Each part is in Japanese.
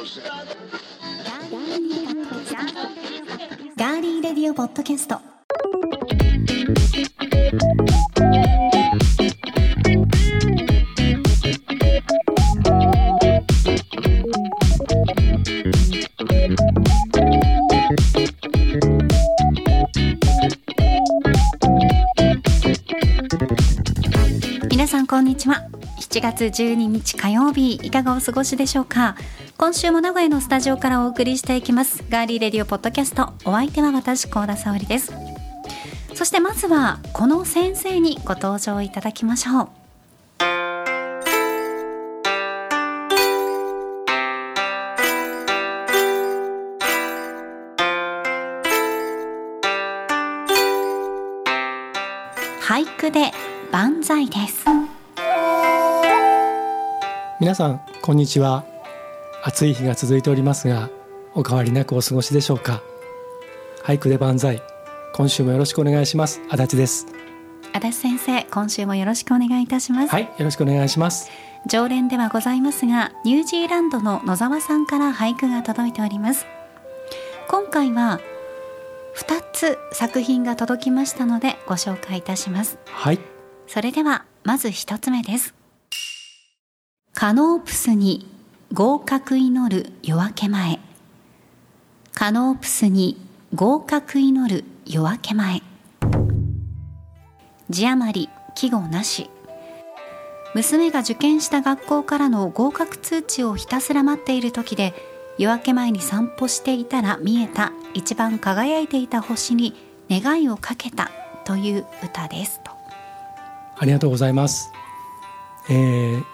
ガーリーレディオポッドキャスト。皆さんこんにちは。7月12日火曜日いかがお過ごしでしょうか？今週も名古屋のスタジオからお送りしていきます。ガーリーレディオポッドキャスト。お相手は私高田沙織です。そしてまずはこの先生にご登場いただきましょう。俳句で万歳です。皆さんこんにちは。暑い日が続いておりますがお変わりなくお過ごしでしょうか。俳句で万歳。今週もよろしくお願いします。足立です。足立先生今週もよろしくお願いいたします、はいよろしくお願いします。常連ではございますがニュージーランドの野沢さんから俳句が届いております。今回は2つ作品が届きましたのでご紹介いたします。はい。それではまず一つ目です。カノープスに合格祈る夜明け前。カノープスに合格祈る夜明け前。字余り季語なし。娘が受験した学校からの合格通知をひたすら待っている時で夜明け前に散歩していたら見えた一番輝いていた星に願いをかけたという歌です。とありがとうございます、えー、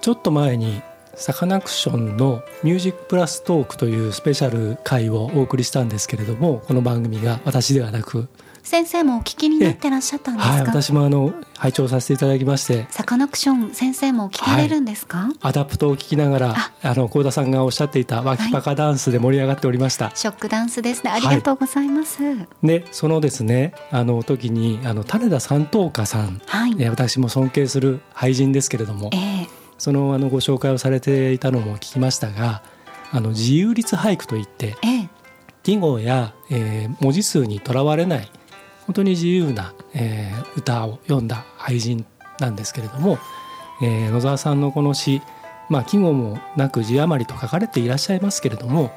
ちょっと前にサカナクションのミュージックプラストークというスペシャル回をお送りしたんですけれどもこの番組が私ではなく先生もお聞きになってらっしゃったんですか、はい私もあの拝聴させていただきましてサカナクション先生も聞かれるんですか、アダプトを聞きながらああの幸田さんがおっしゃっていたワキパカダンスで盛り上がっておりました、ショックダンスですね。ありがとうございます。はい、でそのですねあの時にあの種田三等家さん、え私も尊敬する俳人ですけれどもええそのあのご紹介をされていたのも聞きましたがあの自由律俳句といってええ。季語や、えー文字数にとらわれない本当に自由な、えー歌を読んだ俳人なんですけれども、えー野沢さんのこの詩、まあ、季語もなく字余りと書かれていらっしゃいますけれども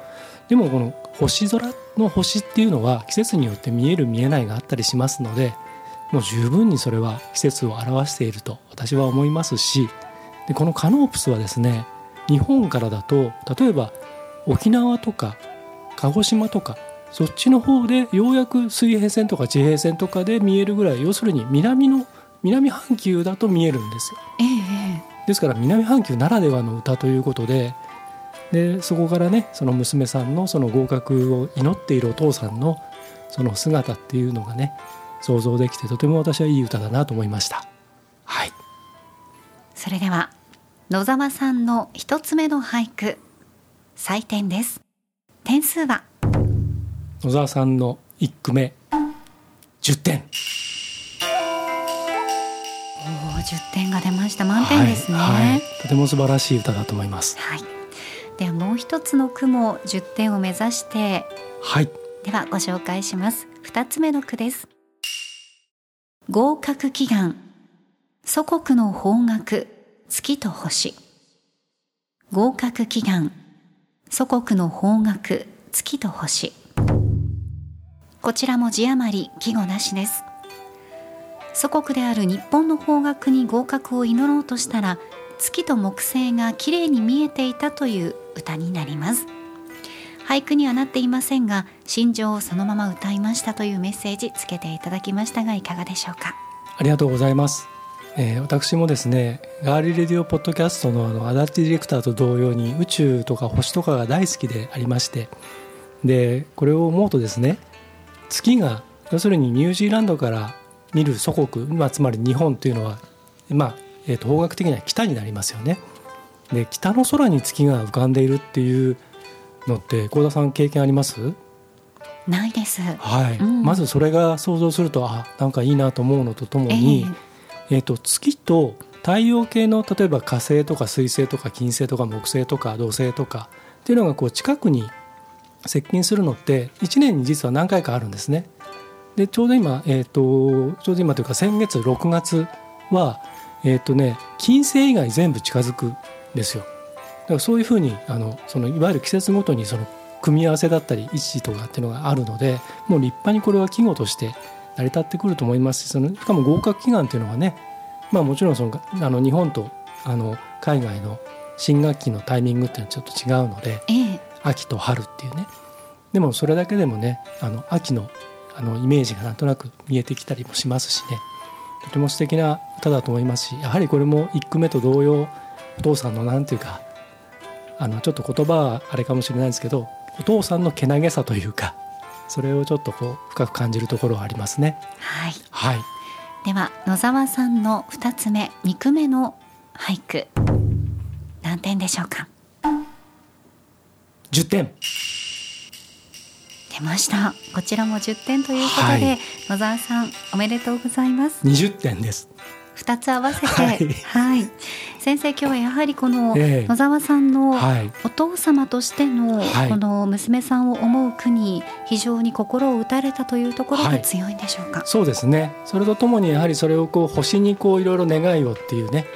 でもこの星空の星っていうのは季節によって見える見えないがあったりしますのでもう十分にそれは季節を表していると私は思いますしでこのカノープスはですね日本からだと例えば沖縄とか鹿児島とかそっちの方でようやく水平線とか地平線とかで見えるぐらい要するに南の南半球だと見えるんですよ。ええですから南半球ならではの歌ということででそこからねその娘さんのその合格を祈っているお父さんのその姿っていうのがね想像できてとても私はいい歌だなと思いました。はいそれでは野沢さんの一つ目の俳句採点です。点数は？野沢さんの一句目10点。おお10点が出ました。満点ですね。はいはい。とても素晴らしい歌だと思います。はい、ではもう一つの句も10点を目指してはい。ではご紹介します。二つ目の句です。合格祈願祖国の方角月と星。合格祈願。祖国の方角月と星。こちらも字余り季語なしです。祖国である日本の方角に合格を祈ろうとしたら月と木星がきれいに見えていたという歌になります。俳句にはなっていませんが心情をそのまま歌いましたというメッセージつけていただきましたがいかがでしょうか？ありがとうございます、えー私もですねガーリーレディオポッドキャストのあの足立ディレクターと同様に宇宙とか星とかが大好きでありましてでこれを思うとですね月が要するにニュージーランドから見る祖国、まあ、つまり日本というのは、まあえーと方角的には北になりますよね。で北の空に月が浮かんでいるっていうのって幸田さん経験あります？ないです。はい、うん。まずそれが想像するとあなんかいいなと思うのとともに、えーと月と太陽系の例えば火星とか水星とか金星とか木星とか土星とかっていうのがこう近くに接近するのって1年に実は何回かあるんですね。でちょうど今、えーと、ちょうど今というか先月6月は、えーとね、金星以外全部近づくんですよ。だからそういうふうにあのそのいわゆる季節ごとにその組み合わせだったり位置とかっていうのがあるのでもう立派にこれは季語として成り立ってくると思いますしそのしかも合格祈願っていうのはね、まあ、もちろんそのあの日本とあの海外の新学期のタイミングっていうのはちょっと違うので、ええ、秋と春っていうね。でもそれだけでもねあの秋のあのイメージがなんとなく見えてきたりもしますしね。とても素敵な歌だと思いますしやはりこれも一句目と同様お父さんのなんていうかあのちょっと言葉はあれかもしれないですけどお父さんのけなげさというかそれをちょっとこう深く感じるところはありますね。はい、はい、では野沢さんの2つ目2句目の俳句。何点でしょうか？10点。出ました。こちらも10点ということで、はい、野沢さんおめでとうございます。20点です2つ合わせて、はい、はい、先生今日はやはりこの野沢さんのお父様としてのこの娘さんを思う句に非常に心を打たれたというところが強いんでしょうか、はい、そうですね。それとともにやはりそれをこう星にこういろいろ願いをっていうね。やっ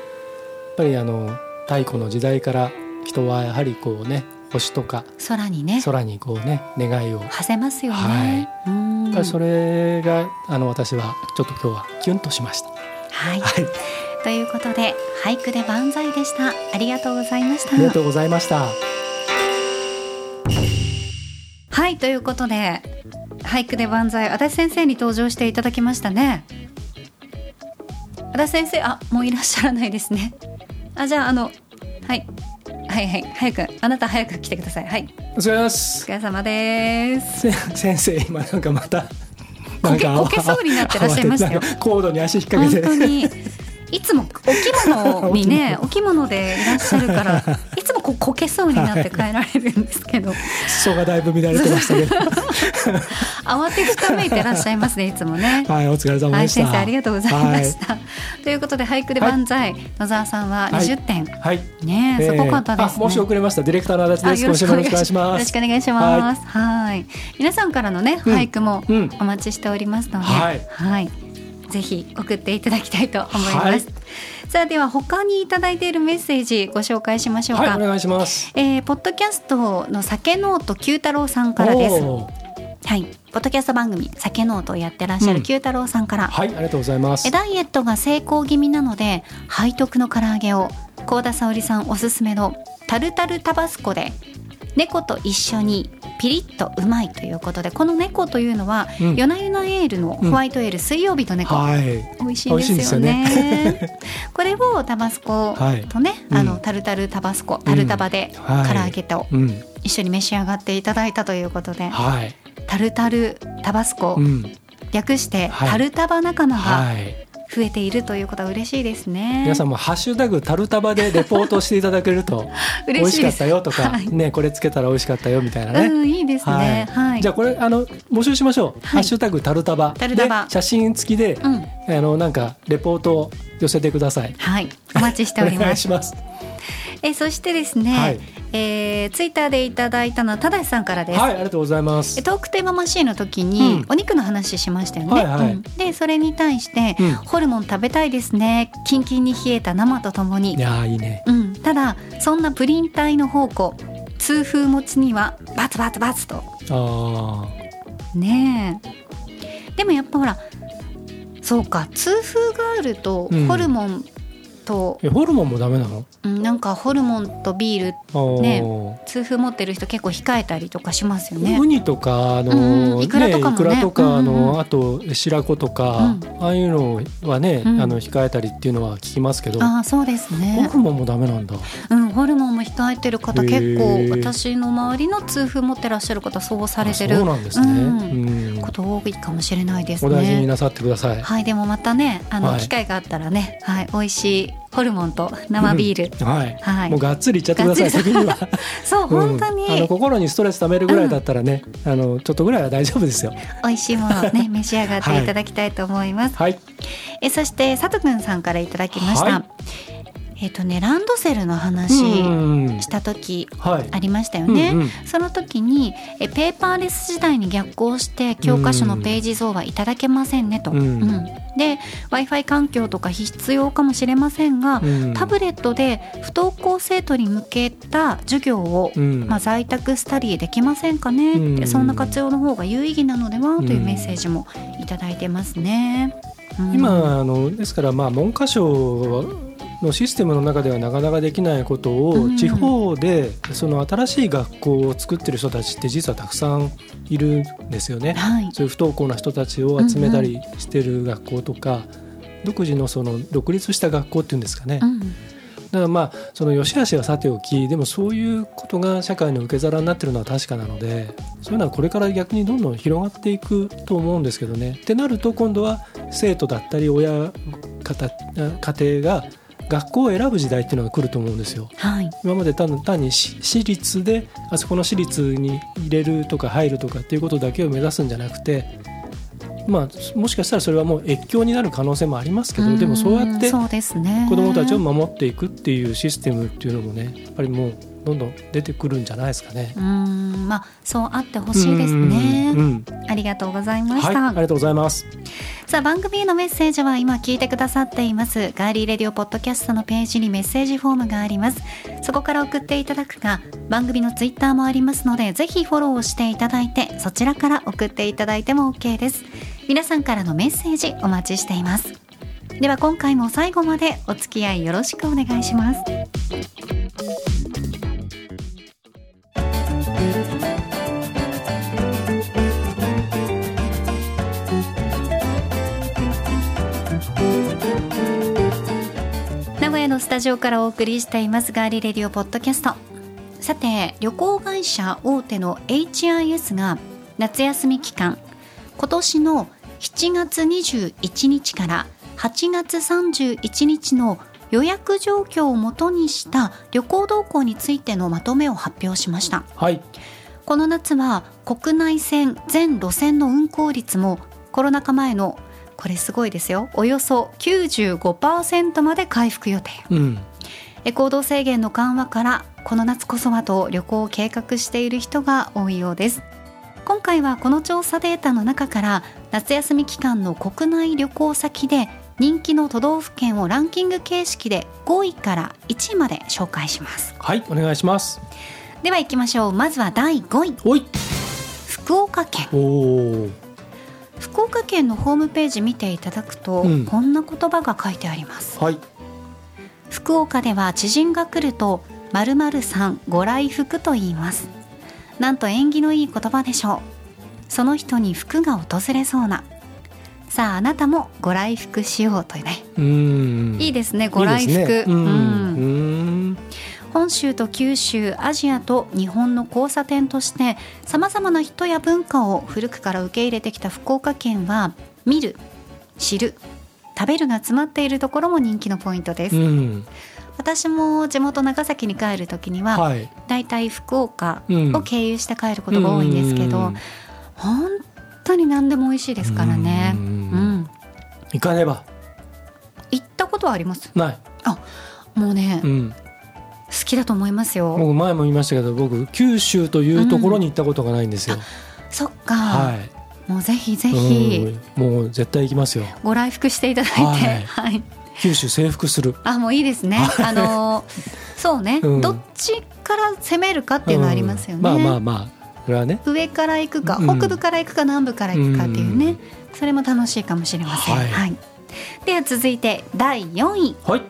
ぱりあの太古の時代から人はやはりこうね星とか空にね。空にこうね願いを。馳せますよね、はい、やっぱりそれがあの私はちょっと今日はキュンとしましたはい、はい、ということで俳句で万歳でした。ありがとうございました。ありがとうございました。はいということで俳句で万歳。足立先生に登場していただきましたね。足立先生あもういらっしゃらないですね。あじゃああのはい。はいはい。早くあなた早く来てください。はい。お疲れ様です。お疲れ様です。先生今なんかまたこけこけそうになってらっしゃいましたよ。コードに足引っ掛けて。本当に。いつもお着物にね お着物でいらっしゃるからいつもこうこけそうになって帰られるんですけど。裾がだいぶ乱れてましたけど。慌てふためいてらっしゃいますねいつもね。はいお疲れ様でした、はい、先生ありがとうございました、はい、ということで俳句で万歳、はい、野沢さんは20点。はい、ねすごかったです、ね、申し遅れました。ディレクターの足立です。よろしくお願いします。よろしくお願いします。はい。皆さんからのね俳句もお待ちしておりますので、はい。ぜひ送っていただきたいと思います。はい、さあでは他にいただいているメッセージご紹介しましょうか。はい、お願いします。えー、ポッドキャストの酒ノート九太郎さんからです。はい、ポッドキャスト番組酒ノートをやってらっしゃる九太郎さんから、うん、はい、ありがとうございます。ダイエットが成功気味なので背徳の唐揚げを高田沙織さんおすすめのタルタルタバスコで猫と一緒にピリッとうまいということでこの猫というのは、うん、夜な夜なエールのホワイトエール、水曜日の猫、はい、美味しいですよね。ね。これをタバスコとね、はい、あのタルタルタバスコ、タルタバで唐揚げと一緒に召し上がっていただいたということで、はい、タルタルタバスコ、略してタルタバ仲間が増えているということは嬉しいですね。皆さんもハッシュタグタルタバでレポートしていただけると 美味しかったよとか、はい、ねこれつけたら美味しかったよみたいなね、うん、いいですね、はい、はい、じゃあこれあの募集しましょう、ハッシュタグタルタバ。タルタバ。写真付きで、うん、あのなんかレポートを寄せてください。はい。お待ちしております。お願いしますえそしてですね、はい、えー、ツイッターでいただいたのは正さんからです。はい、ありがとうございます。トークテーママシーンの時に、お肉の話しましたよね。はいはいうん、で、それに対して、うん、ホルモン食べたいですね。キンキンに冷えた生とともに。いやいいね。うん、ただそんなプリン体の宝庫痛風持ちにはバツバツバツと。ああ。ねえ。でもやっぱほら。そうか痛風があるとホルモンと。えホルモンもダメなの、うん、なんかホルモンとビールね痛風持ってる人結構控えたりとかしますよね。ウニとかあの、うん、イクラとかもね、ね、イクラとか、あのあと白子とか、うん、ああいうのはね、あの控えたりっていうのは聞きますけど。あそうですね。ホルモンもダメなんだ。うんホルモンも控えてる方結構私の周りの痛風持ってらっしゃる方そうされてるそうなんですね、うん、こと多いかもしれないですね。お大事になさってください。はいでもまたねあの、機会があったらねはい美味しいホルモンと生ビール、はい、はい、もうがっつりいっちゃってください時には。そう、本当に。あの心にストレスためるぐらいだったらね、うん、あのちょっとぐらいは大丈夫ですよ。美味しいものをね 召し上がっていただきたいと思います、はい、えそして佐藤くんさんからいただきました、はい、えっ、とねランドセルの話した時ありましたよね、うんうん、その時にえペーパーレス時代に逆行して教科書のページ増はいただけませんねと。うん、うん。で w i f i 環境とか必要かもしれませんが、うん、タブレットで不登校生徒に向けた授業を、うん、まあ、在宅スタディできませんかね、うん、そんな活用の方が有意義なのではというメッセージも頂いてますね。今あのですからまあ文科省のシステムの中ではなかなかできないことを、地方でその新しい学校を作ってる人たちって実はたくさんいるんですよね。はい、そういう不登校な人たちを集めたりしてる学校とか、独自のその独立した学校っていうんですかね。うんだからまあその良し悪しはさておきでもそういうことが社会の受け皿になってるのは確かなのでそういうのはこれから逆にどんどん広がっていくと思うんですけどね。ってなると今度は生徒だったり親方家庭が学校を選ぶ時代っていうのが来ると思うんですよ。はい、今まで単単に私立であそこの私立に入れるとか入るとかっていうことだけを目指すんじゃなくてまあ、もしかしたらそれはもう越境になる可能性もありますけどでもそうやって子どもたちを守っていくっていうシステムっていうのもねやっぱりもうどんどん出てくるんじゃないですかね。うんまあそうあってほしいですね、うん、ありがとうございました、はい、ありがとうございます。さあ番組へのメッセージは今聞いてくださっています。ガーリーレディオポッドキャストのページにメッセージフォームがあります。そこから送っていただくか番組のツイッターもありますのでぜひフォローをしていただいてそちらから送っていただいても OK です。皆さんからのメッセージお待ちしています。では今回も最後までお付き合いよろしくお願いします名古屋のスタジオからお送りしていますガーリレディオポッドキャストさて旅行会社大手の HIS が夏休み期間今年の7月21日から8月31日の予約状況をもとにした旅行動向についてのまとめを発表しました、はい、この夏は国内線全路線の運行率もコロナ禍前のこれすごいですよ。およそ95%まで回復予定、うん、行動制限の緩和からこの夏こそはと旅行を計画している人が多いようです。今回はこの調査データの中から夏休み期間の国内旅行先で人気の都道府県をランキング形式で5位から1位まで紹介します。はいお願いします。では行きましょう。まずは第5位。福岡県福岡県のホームページ見ていただくと、うん、こんな言葉が書いてあります、はい、福岡では知人が来ると〇〇さんご来福と言います。なんと縁起のいい言葉でしょう。その人に福が訪れそうな。さああなたもご来福しようというねいいですねご来福、うん本州と九州アジアと日本の交差点としてさまざまな人や文化を古くから受け入れてきた福岡県は見る知る食べるが詰まっているところも人気のポイントです、うん。私も地元長崎に帰る時には、はい、だいたい福岡を経由して帰ることが多いんですけど、うん、本当に何でも美味しいですからね。うん、行かねば。行ったことはあります。ない。あもうね、うん、好きだと思いますよ。僕前も言いましたけど僕九州というところに行ったことがないんですよ、そっか、はい、もうぜひぜひ、もう絶対行きますよ。ご来福していただいて。はい、はい。九州征服する。あもういいですね。あのそうね、うん、どっちから攻めるかっていうのはありますよね、うん、まあまあまあ。それはね。上から行くか、北部から行くか南部から行くかっていうね、それも楽しいかもしれません、はい、はい、では続いて第4位。はい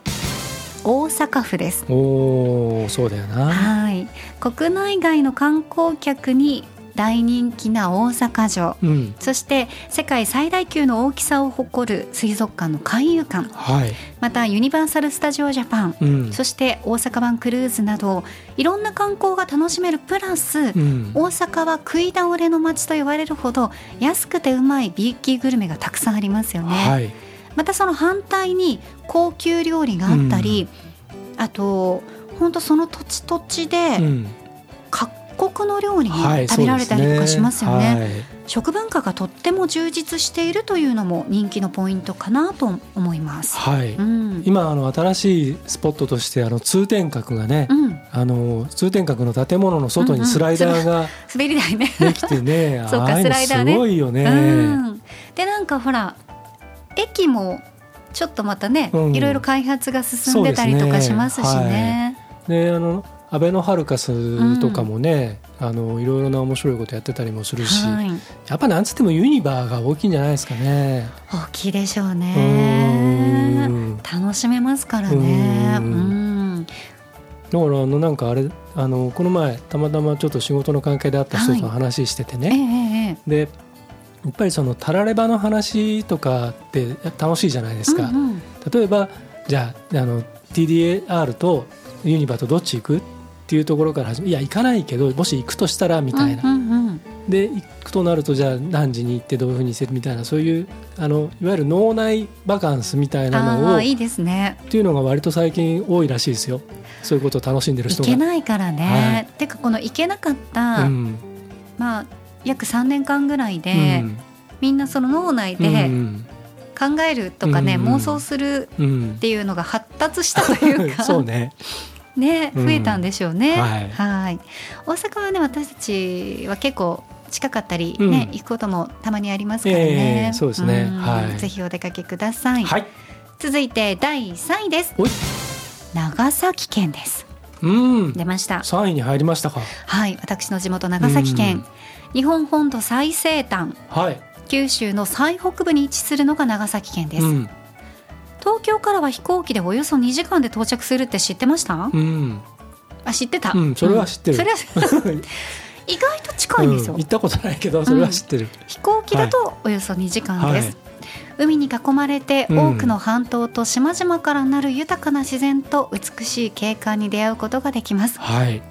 大阪府です。おおそうだよな。はい。国内外の観光客に大人気な大阪城、うん、そして世界最大級の大きさを誇る水族館の海遊館、はい、またユニバーサル・スタジオ・ジャパン、うん、そして大阪湾クルーズなどいろんな観光が楽しめるプラス、うん、大阪は食い倒れの街と言われるほど安くてうまい B 級グルメがたくさんありますよね。はい、またその反対に高級料理があったり、あと本当その土地土地で、かっ国の料理にはい食べられたりとかしますよね,、そうです食文化がとっても充実しているというのも人気のポイントかなと思います、はい、はいうん。今あの新しいスポットとしてあの通天閣がね、うん、あの通天閣の建物の外にスライダーが滑り台ね。できてね、そうかスライダーね。すごいよね。うん、でなんかほら駅もちょっとまたね、うん。いろいろ開発が進んでたりとかしますしね。であのアベノハルカスとかもね、あのいろいろな面白いことやってたりもするし、はい、やっぱなんつってもユニバーが大きいんじゃないですかね。大きいでしょううね。ん。楽しめますからね。ううん。ん、だからあのなんかあれあのこの前たまたまちょっと仕事の関係であった人と話しててええね、ええ。でやっぱりそのタラレバの話とかって楽しいじゃないですか。うんうん例えばじゃああの TDR とユニバとどっち行くっていうところから始めいや行かないけどもし行くとしたらみたいな、うんうんうんで行くとなるとじゃあ何時に行ってどういうふうにするみたいなそういうあのいわゆる脳内バカンスみたいなのをいいですね。ていうのが割と最近多いらしいですよそういうことを楽しんでる人が。行けないからね。はいてかこの行けなかった、うんまあ約3年間ぐらいで、うん。みんなその脳内うでん。考えるとかね、うん。妄想するうん。っていうのが発達したというかそうね。ねうん。増えたんでしょうね。はい。はい。大阪はね私たちは結構近かったりうん。ね、行くこともたまにありますからね。ええそうですね。ん。はい。ぜひお出かけください。はい。続いて第3位です。長崎県です。うん。出ました。3位に入りましたか。はい。私の地元長崎県、うん日本本土最西端はい、九州の最北部に位置するのが長崎県です。うん。東京からは飛行機でおよそ2時間で到着するって知ってました？うん。あ知ってた、うんそれは知ってる。それは 意外と近いんですよ、うん行ったことないけどそれは知ってる、飛行機だとおよそ2時間です、はい。海に囲まれてうん。多くの半島と島々からなる豊かな自然と美しい景観に出会うことができます。はい、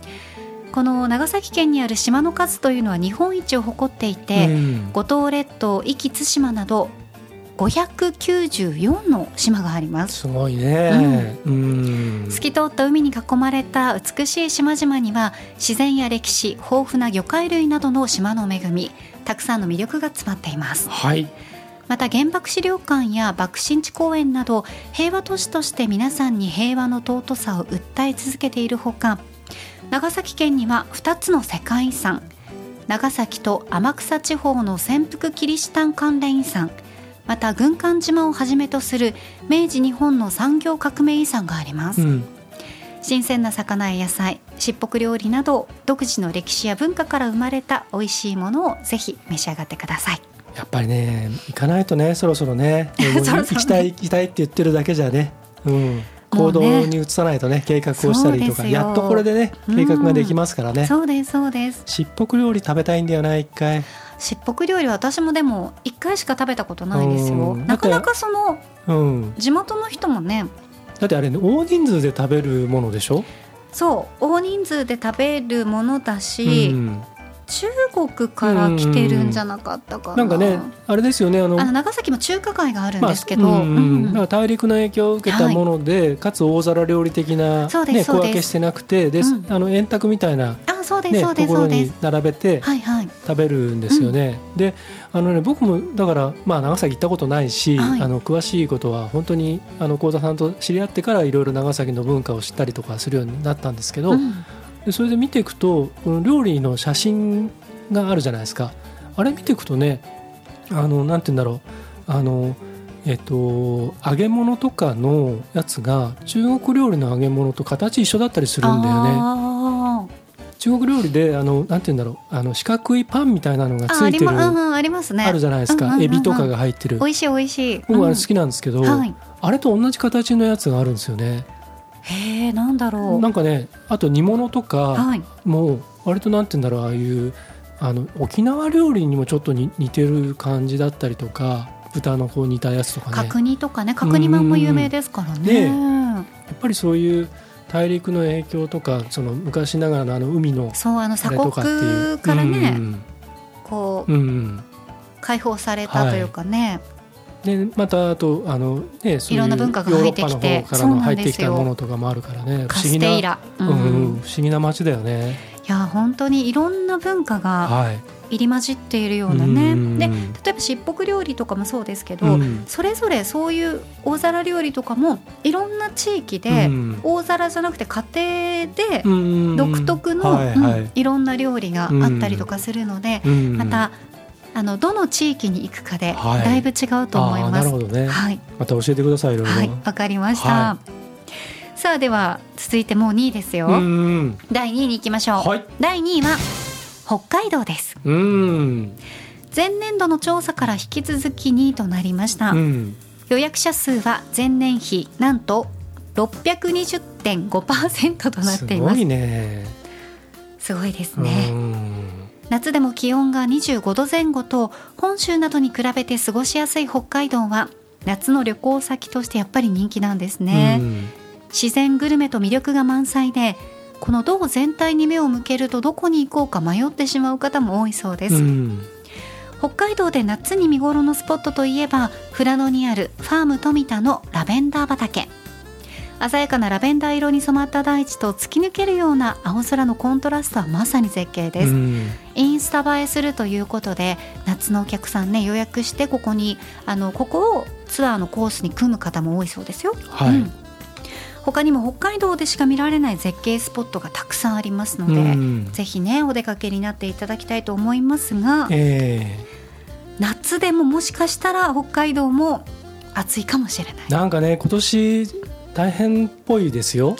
この長崎県にある島の数というのは日本一を誇っていて、うん。五島列島壱岐対馬など594の島があります。すごいね、うん。透き通った海に囲まれた美しい島々には自然や歴史豊富な魚介類などの島の恵みたくさんの魅力が詰まっています。はい、また原爆資料館や爆心地公園など平和都市として皆さんに平和の尊さを訴え続けているほか長崎県には2つの世界遺産。長崎と天草地方の潜伏キリシタン関連遺産。また軍艦島をはじめとする明治日本の産業革命遺産があります、うん、新鮮な魚や野菜しっぽく料理など独自の歴史や文化から生まれた美味しいものをぜひ召し上がってください。やっぱりね行かないとね そろそろね。行きたい行きたいって言ってるだけじゃね、うん、行動に移さないとね計画をしたりとかやっとこれでね計画ができますからね、そうですそうです。しっぽく料理食べたいんだよな一回。しっぽく料理は私もでも一回しか食べたことないですよ。うん。なかなかそのうん。地元の人もね。だってあれね大人数で食べるものでしょ、そう大人数で食べるものだし、うん、中国から来てるんじゃなかったかな、なんかねあれですよねあの長崎も中華街があるんですけど、まあうんうん。大陸の影響を受けたもので、かつ大皿料理的な、ね、小分けしてなくてで、うん。あの円卓みたいな、あそうです、ね、そうですところにそうです。並べてはいはい。食べるんですよね。であのね僕もだから、まあ、長崎行ったことないし、はい。あの詳しいことは本当にあの幸田さんと知り合ってからいろいろ長崎の文化を知ったりとかするようになったんですけど、うんでそれで見ていくとこの料理の写真があるじゃないですか。あれ見ていくとねあのなんて言うんだろう。あのえっと揚げ物とかのやつが中国料理の揚げ物と形一緒だったりするんだよね。あ中国料理であのなんて言うんだろう。あの四角いパンみたいなのがついてるまうんうんありますね。あるじゃないですか。うんうんうんうん。エビとかが入ってる。美味しい美味しい。僕あれ好きなんですけど、はい。あれと同じ形のやつがあるんですよねへえなんだろう。なんかねあと煮物とか、はい。もう割となんて言うんだろうああいうあの沖縄料理にもちょっとに似てる感じだったりとか豚のこう煮たやつとかね。角煮とかね角煮まんも有名ですからね。やっぱりそういう大陸の影響とかその昔ながらのあの海のそうあのあ鎖れとかっていう。国からね、うん。こううんうん。解放されたというかね、でまたあとあの、ね、そういろんな文化が入ってきて。ヨーロッパの方からの入ってきたものとかもあるからね。カ不思議なステイラ、うん。うんうん。不思議な街だよね。いや本当にいろんな文化がはい。入り混じっているようなね、うんで例えばしっぽく料理とかもそうですけど、うん。それぞれそういう大皿料理とかもいろんな地域で、うん。大皿じゃなくて家庭でうん独特の、はいろんな料理があったりとかするので、うん。またあのどの地域に行くかではい。だいぶ違うと思います。なるほどね、はい、また教えてくださいいはい、わかりました。はさあでは続いてもう2位ですよ。うん第2位に行きましょう。はい。第2位は北海道です。うん。前年度の調査から引き続き2位となりました。うん。予約者数は前年比なんと620.5%となっています。すごいね。すごいですね、うん夏でも気温が25度前後と本州などに比べて過ごしやすい北海道は夏の旅行先としてやっぱり人気なんですね、うん。自然グルメと魅力が満載でこの道全体に目を向けるとどこに行こうか迷ってしまう方も多いそうです、うん。北海道で夏に見頃のスポットといえば富良野にあるファーム富田のラベンダー畑鮮やかなラベンダー色に染まった大地と突き抜けるような青空のコントラストはまさに絶景です、うん。インスタ映えするということで夏のお客さんね予約してここにあのここをツアーのコースに組む方も多いそうですよ、はい。うん。他にも北海道でしか見られない絶景スポットがたくさんありますので、うん。ぜひねお出かけになっていただきたいと思いますがえ夏でももしかしたら北海道も暑いかもしれない。えなんかね今年大変っぽいですよ、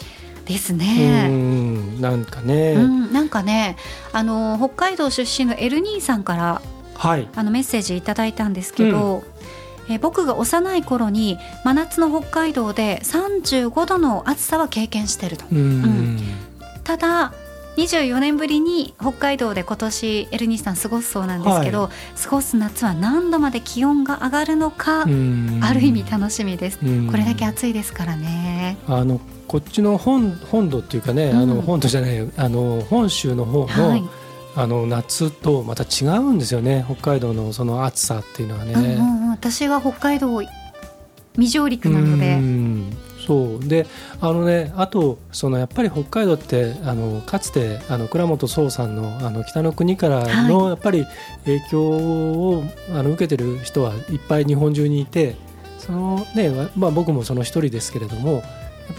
ですうね。んなんかね、うん、なんかねあの北海道出身のエルニーさんからはい。あのメッセージいただいたんですけど、え僕が幼い頃に真夏の北海道で35度の暑さは経験してると。うん、ただ24年ぶりに北海道で今年エルニーさん過ごすそうなんですけど、過ごす夏は何度まで気温が上がるのか、うん。ある意味楽しみです、うん。これだけ暑いですからね。あのこっちの本本土っていうかね、あうん。の本土じゃないあの本州の方の,、はい、あの夏とまた違うんですよね。北海道のその暑さっていうのはね。うんうんうん、私は北海道未上陸なので、うんそう。であのねあとそのやっぱり北海道ってあのかつてあの倉本壮さんのあの北の国からの、はい。やっぱり影響をあの受けてる人はいっぱい日本中にいてそのね、まあ、僕もその一人ですけれどもやっ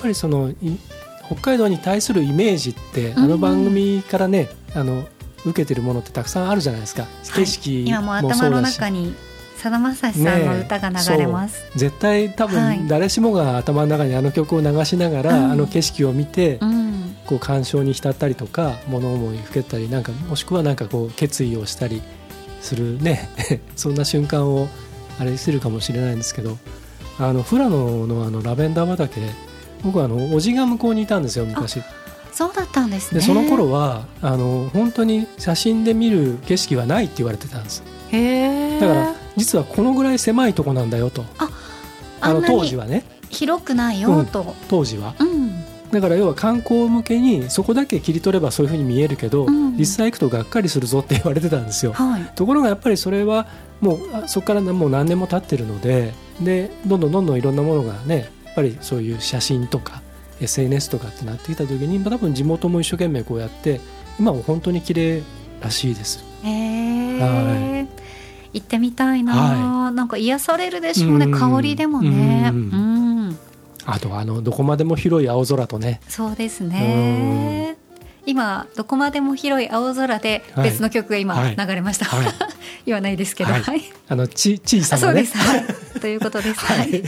ぱりそのい北海道に対するイメージってあの番組からね、あの受けてるものってたくさんあるじゃないですか。景色今もうもそ頭のうだし、中にさだまさしさんの歌が流れます、絶対多はい。分誰しもが頭の中にあの曲を流しながら、うん。あの景色を見て、うん。こう感傷に浸ったりとか物思いにふけったりなんかもしくはなんかこう決意をしたりするね。そんな瞬間をあれするかもしれないんですけどあの富良野のあのラベンダー畑僕はあのおじが向こうにいたんですよ昔。そうだったんですね。でその頃はあの本当に写真で見る景色はないって言われてたんです。だから実はこのぐらい狭いとこなんだよと。あの当時はね。広くないよと、当時は。うん。だから要は観光向けにそこだけ切り取ればそういうふうに見えるけど、うん。実際行くとがっかりするぞって言われてたんですよ。はい。ところがやっぱりそれはもうあそこからもう何年も経ってるのででどんどんどんどんいろんなものがねやっぱりそういう写真とか SNS とかってなってきた時にまあ多分地元も一生懸命こうやって今は本当に綺麗らしいです。へえ、は行ってみたいな、はなんか癒されるでしょうねうん。香りでもね。ううん。んあとはあのどこまでも広い青空とね。そうですね。今どこまでも広い青空ではい。別の曲が今はい。流れました、はい。言わないですけど、はい。はい。あのち小さなね。そうです、はい、ということです、は はい。い、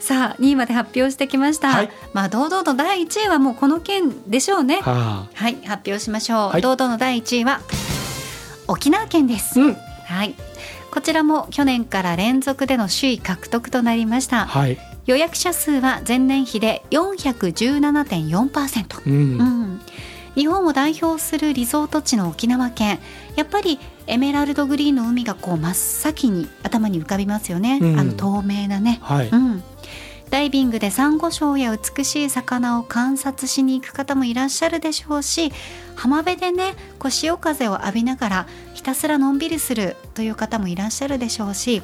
さあ2位まで発表してきました、はい。まあ堂々と第1位はもうこの件でしょうね。はあ。はい。発表しましょう、はい。堂々の第1位は沖縄県です、うんはい。こちらも去年から連続での首位獲得となりました。はい。予約者数は前年比で417.4%、うん。うん、日本を代表するリゾート地の沖縄県。やっぱりエメラルドグリーンの海がこう真っ先に頭に浮かびますよね、うん。あの透明なね、はい、うん、ダイビングでサンゴ礁や美しい魚を観察しに行く方もいらっしゃるでしょうし浜辺でねこう潮風を浴びながらひたすらのんびりするという方もいらっしゃるでしょうし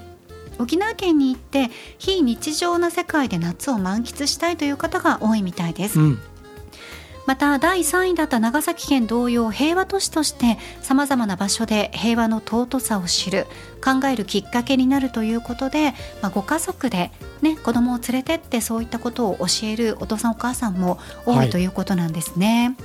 沖縄県に行って非日常な世界で夏を満喫したいという方が多いみたいです、うん。また第3位だった長崎県同様平和都市としてさまざまな場所で平和の尊さを知る考えるきっかけになるということで、まあ、ご家族で、ね、子供を連れてってそういったことを教えるお父さんお母さんも多いということなんですね。は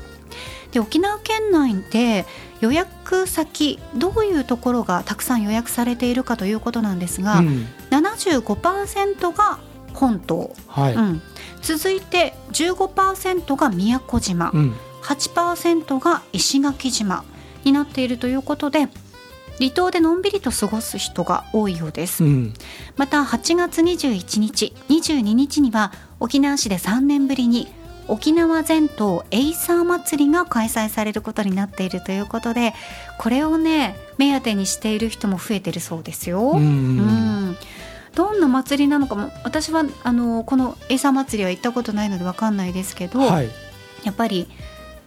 い、で沖縄県内で予約先どういうところがたくさん予約されているかということなんですが、うん、75%が本島、はい。うん、続いて15%が宮古島、うん、8%が石垣島になっているということで離島でのんびりと過ごす人が多いようです、うん、また8月21日22日には沖縄市で3年ぶりに沖縄全島エイサー祭りが開催されることになっているということでこれをね目当てにしている人も増えてるそうですよ。うん、うんどんな祭りなのかも私はあのこのエイサー祭りは行ったことないので分かんないですけど、はい、やっぱり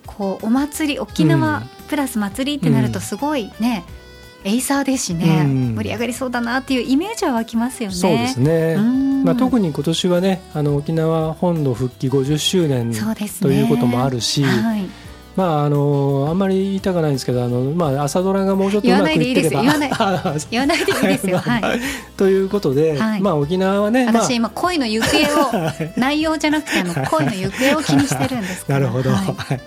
こうお祭り沖縄プラス祭りってなるとすごいね、うんエイサーですしね、うん、盛り上がりそうだなっていうイメージは湧きますよね。そうですね。まあ特に今年はね、あの沖縄本土復帰50周年、ね、ということもあるし、はい、まああのあんまり言いたくないんですけどあの、まあ、朝ドラがもうちょっとうまくいってれば言わない言わない。でいいですよ。はい、ということで、はい、まあ沖縄はね私今恋の行方を 内容じゃなくてあの恋の行方を気にしてるんです なるほど、はい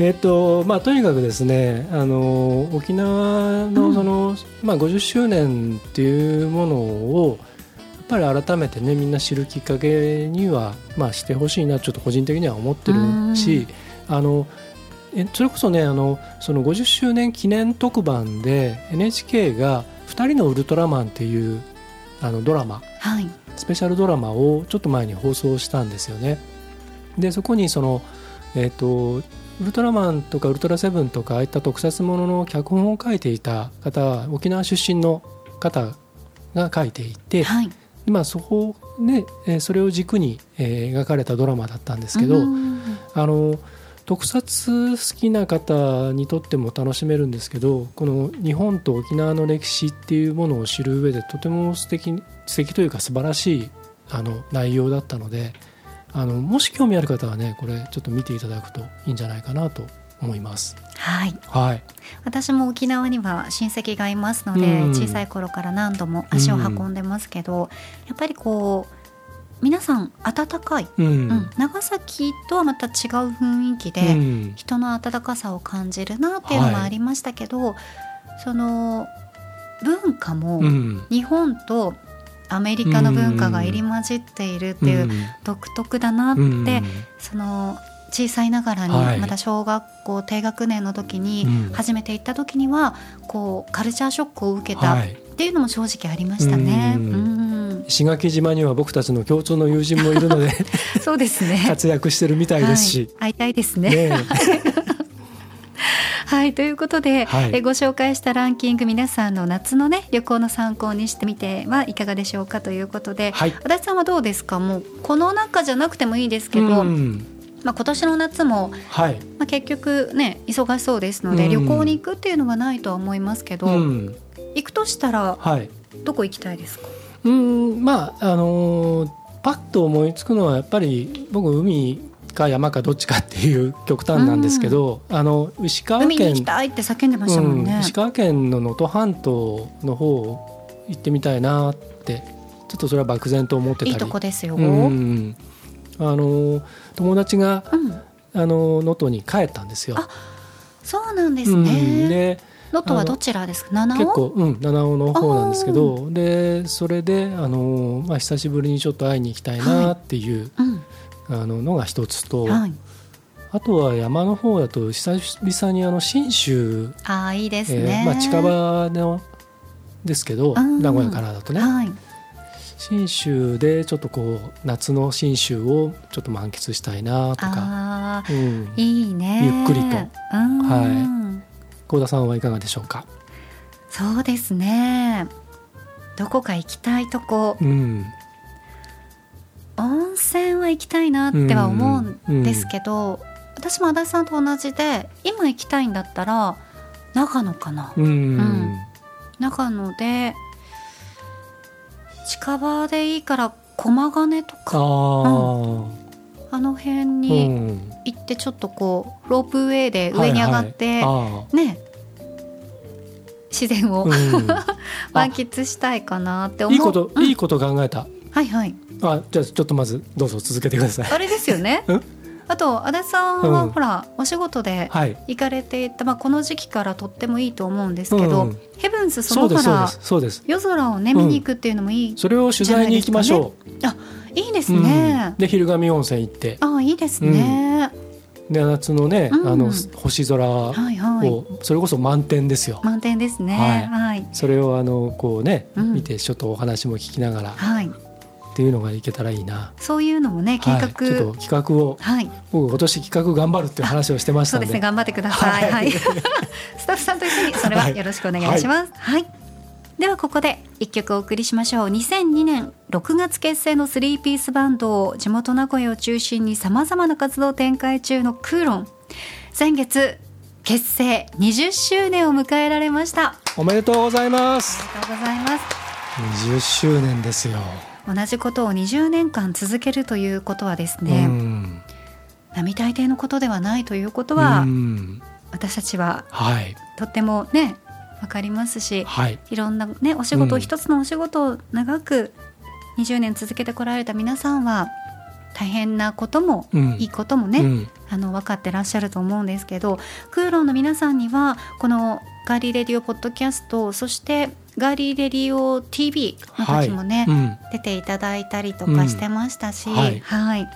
えっとまあ、とにかくですねあの沖縄のその、うん、まあ、50周年っていうものをやっぱり改めてねみんな知るきっかけには、まあ、してほしいなちょっと個人的には思ってるし、あのえそれこそねあのその50周年記念特番で NHK が「2人のウルトラマン」っていうあのドラマ、はい、スペシャルドラマをちょっと前に放送したんですよね。でそこにその、えーと、ウルトラマンとかウルトラセブンとかああいった特撮ものの脚本を書いていた方は沖縄出身の方が書いていて、はい、まあ、そこで、えー、それを軸に、えー、描かれたドラマだったんですけどあの特撮好きな方にとっても楽しめるんですけどこの日本と沖縄の歴史っていうものを知る上でとても素敵素敵というか素晴らしいあの内容だったのであのもし興味ある方はねこれちょっと見ていただくといいんじゃないかなと思います。はい。はい。私も沖縄には親戚がいますので、うん、小さい頃から何度も足を運んでますけど、うん、やっぱりこう皆さん温かい、うん、うん、長崎とはまた違う雰囲気で、人の温かさを感じるなっていうのがありましたけど、はい、その文化も日本とアメリカの文化が入り混じっているっていう独特だなって、その小さいながらにまだ小学校低学年の時に初めて行った時にはこうカルチャーショックを受けたっていうのも正直ありましたね。うん。石垣島には僕たちの共通の友人もいるので そうですね。活躍してるみたいですし、はい、会いたいですね。ね はいということで、はい、えご紹介したランキング皆さんの夏のね旅行の参考にしてみてはいかがでしょうかということで、はい、足立さんはどうですか？もうこの中じゃなくてもいいですけど、まあ、今年の夏も、はい、まあ、結局ね忙しそうですので、旅行に行くっていうのはないとは思いますけど、行くとしたら、どこ行きたいですか？うんまああのー、パッと思いつくのはやっぱり僕海か山かどっちかっていう極端なんですけど、うん、あの石川県行きたいって叫んでましたもんね、うん、石川県の能登半島の方行ってみたいなってちょっとそれは漠然と思ってたり。いいとこですよ、うん、あの友達が能登、うん、に帰ったんですよ。あそうなんですね、で能登はどちらですか？七尾？結構、うん、七尾の方なんですけど。でそれであの、まあ、久しぶりにちょっと会いに行きたいなっていう、はい。うん、あののが一つと、はい、あとは山の方だと久々にあの信州あいいですね、えー、まあ、近場のですけど名古屋からだとね、はい、信州でちょっとこう夏の信州をちょっと満喫したいなとか、うん、いいね。ゆっくりと、はい。幸田さんはいかがでしょうか？そうですね。どこか行きたいとこ、うん、温泉は行きたいなっては思うんですけど、うん、私も足立さんと同じで今行きたいんだったら長野かな、うん、長野で近場でいいから駒ヶ根とか、あの辺うにん。行ってちょっとこうロープウェイで上に上がって、あね。自然を、あうん。満喫したいかなって思う。いいこと、うん。いいこと考えたはいはい。あじゃあちょっとまずどうぞ続けてください。あれですよね。うん？あと足立さんは、うん。ほらお仕事ではい。行かれていた、まあ、この時期からとってもいいと思うんですけど、うんヘブンズその空すそうです夜空をね見に行くっていうのもいい、それを取材に行きましょいいですう、ね。うん、で昼神温泉行って。ああいいですね、で夏のね、うん。あの星空をはいはい。それこそ満点ですよ。満点ですね。はい。それをあのこうね、うん。見てちょっとお話も聞きながら。はい、っていうのがいけたらいいな。そういうのもね計画はい、ちょっと企画をはい、僕今年企画頑張るっていう話をしてましたそうですね頑張ってください。ははいい、スタッフさんと一緒にそれはよろしくお願いします。はい。ではここで一曲お送りしましょう。2002年6月結成のスリーピースバンドを地元名古屋を中心にさまざまな活動を展開中のクーロン。先月結成20周年を迎えられました。おめでとうございますありがとうございます。20周年ですよ、同じことを20年間続けるということはですうね、ん。並大抵のことではないということうは、ん。私たちははい。とってもねわかりますし、はい。いろんなねお仕事、うん一つのお仕事を長く20年続けてこられた皆さんは大変なことも、うん。いいこともね、うん。あの分かってらっしゃると思うんですけどクーロンの皆さんにはこのガーリーレディオポッドキャストそしてガーリーレディオ TV の時もね、うん。出ていただいたりとかしてましたし、うん。はい。はい。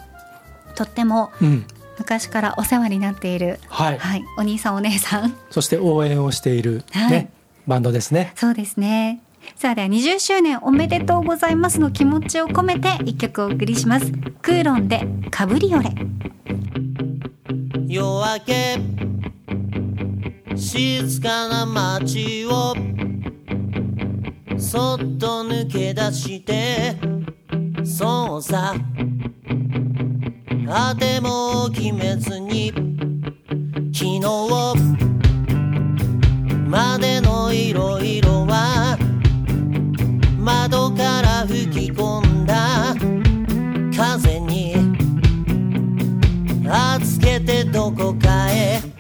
とってもうん。昔からお世話になっている、はい、はい、お兄さんお姉さん。そして応援をしている、ねはい。バンドですね。そうですね。さあでは20周年おめでとうございますの気持ちを込めて一曲お送りします。クーロンでカブリオレ。夜明け静かな街をそっと抜け出してそうさあても決めずに昨日までのいろいろは窓から吹き込んだ風に預けてどこかへ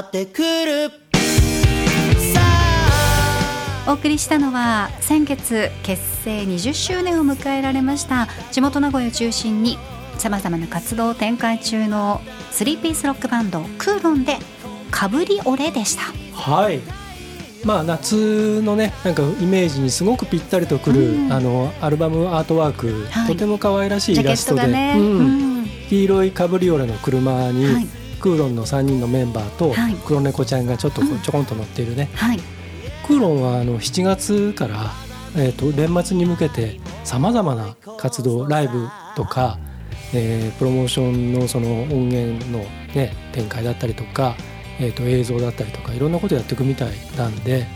ってくる。さあ。お送りしたのは先月結成20周年を迎えられました地元名古屋を中心にさまざまな活動を展開中のスリーピースロックバンドクーロンでカブリオレでした。はい。まあ夏のねなんかイメージにすごくぴったりとくる、うん。あのアルバムアートワーク、はい。とても可愛らしいジャケッイラストでトがね、うん。うん。黄色いカブリオレの車に、はいクーロンの3人のメンバーとはい。黒猫ちゃんがちょっとちょこんと乗っているね、はい、クーロンはあの7月から、えー、と年末に向けてさまざまな活動ライブとか、えープロモーションのその音源の、ね、展開だったりとか、えー、と映像だったりとかいろんなことやっていくみたいなんで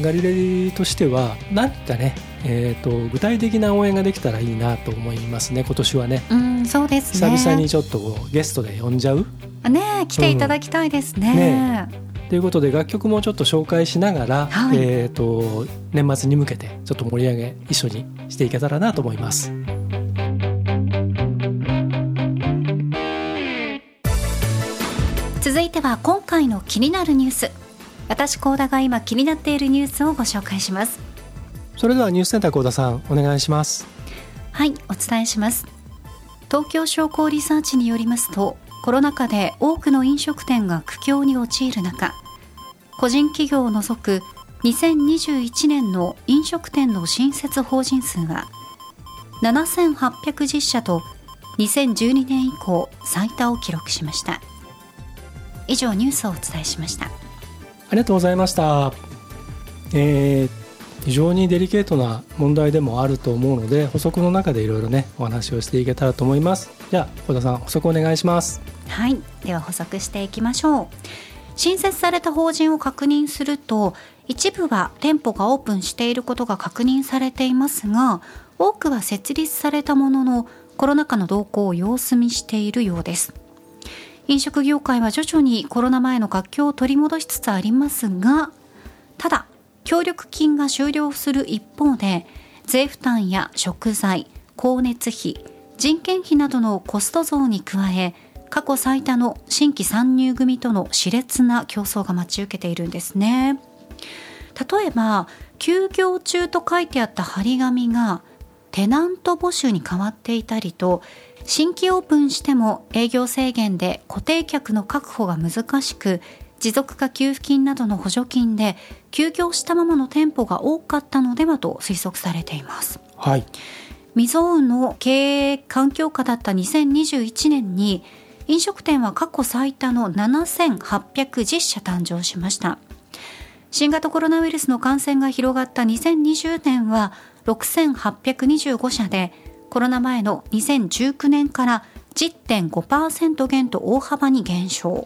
ガリレディとしては何かね、えー、と具体的な応援ができたらいいなと思いますね今年はね。うんそうです久ね々にちょっとゲストで呼んじゃう？ねえ来ていただきたいですね,、ねということで楽曲もちょっと紹介しながら、はい。えー、と年末に向けてちょっと盛り上げ一緒にしていけたらなと思います。続いては今回の気になるニュース私高田が今気になっているニュースをご紹介します。それではニュースセンター幸田さんお願いします。はいお伝えします。東京商工リサーチによりますとコロナ禍で多くの飲食店が苦境に陥る中個人企業を除く2021年の飲食店の新設法人数は7810社と2012年以降最多を記録しました。以上ニュースをお伝えしましたありがとうございました。えー非常にデリケートな問題でもあると思うので補足の中でいろいろねお話をしていけたらと思います。じゃあ小田さん補足お願いします。はい、では補足していきましょう。新設された法人を確認すると、一部は店舗がオープンしていることが確認されていますが、多くは設立されたものの、コロナ禍の動向を様子見しているようです。飲食業界は徐々にコロナ前の活況を取り戻しつつありますが、ただ、協力金が終了する一方で、税負担や食材、光熱費、人件費などのコスト増に加え、過去最多の新規参入組との熾烈な競争が待ち受けているんですね。例えば、休業中と書いてあった張り紙がテナント募集に変わっていたりと、新規オープンしても営業制限で固定客の確保が難しく、持続化給付金などの補助金で休業したままの店舗が多かったのではと推測されています。はい。未曾有の経営環境下だった2021年に飲食店は過去最多の7810社誕生しました新型コロナウイルスの感染が広がった2020年は6825社でコロナ前の2019年から10.5%減と大幅に減少。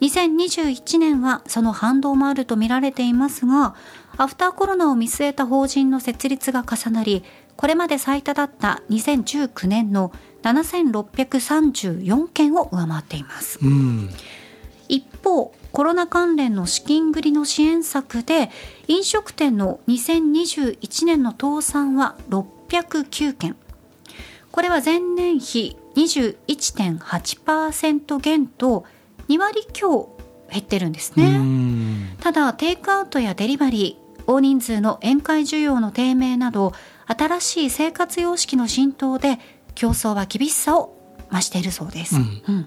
2021年はその反動もあると見られていますがアフターコロナを見据えた法人の設立が重なりこれまで最多だった2019年の7634件を上回っています。うん。一方コロナ関連の資金繰りの支援策で飲食店の2021年の倒産は609件これは前年比21.8%減と2割強減ってるんですね。うん。ただテイクアウトやデリバリー大人数の宴会需要の低迷など新しい生活様式の浸透で競争は厳しさを増しているそうです、うん。うん。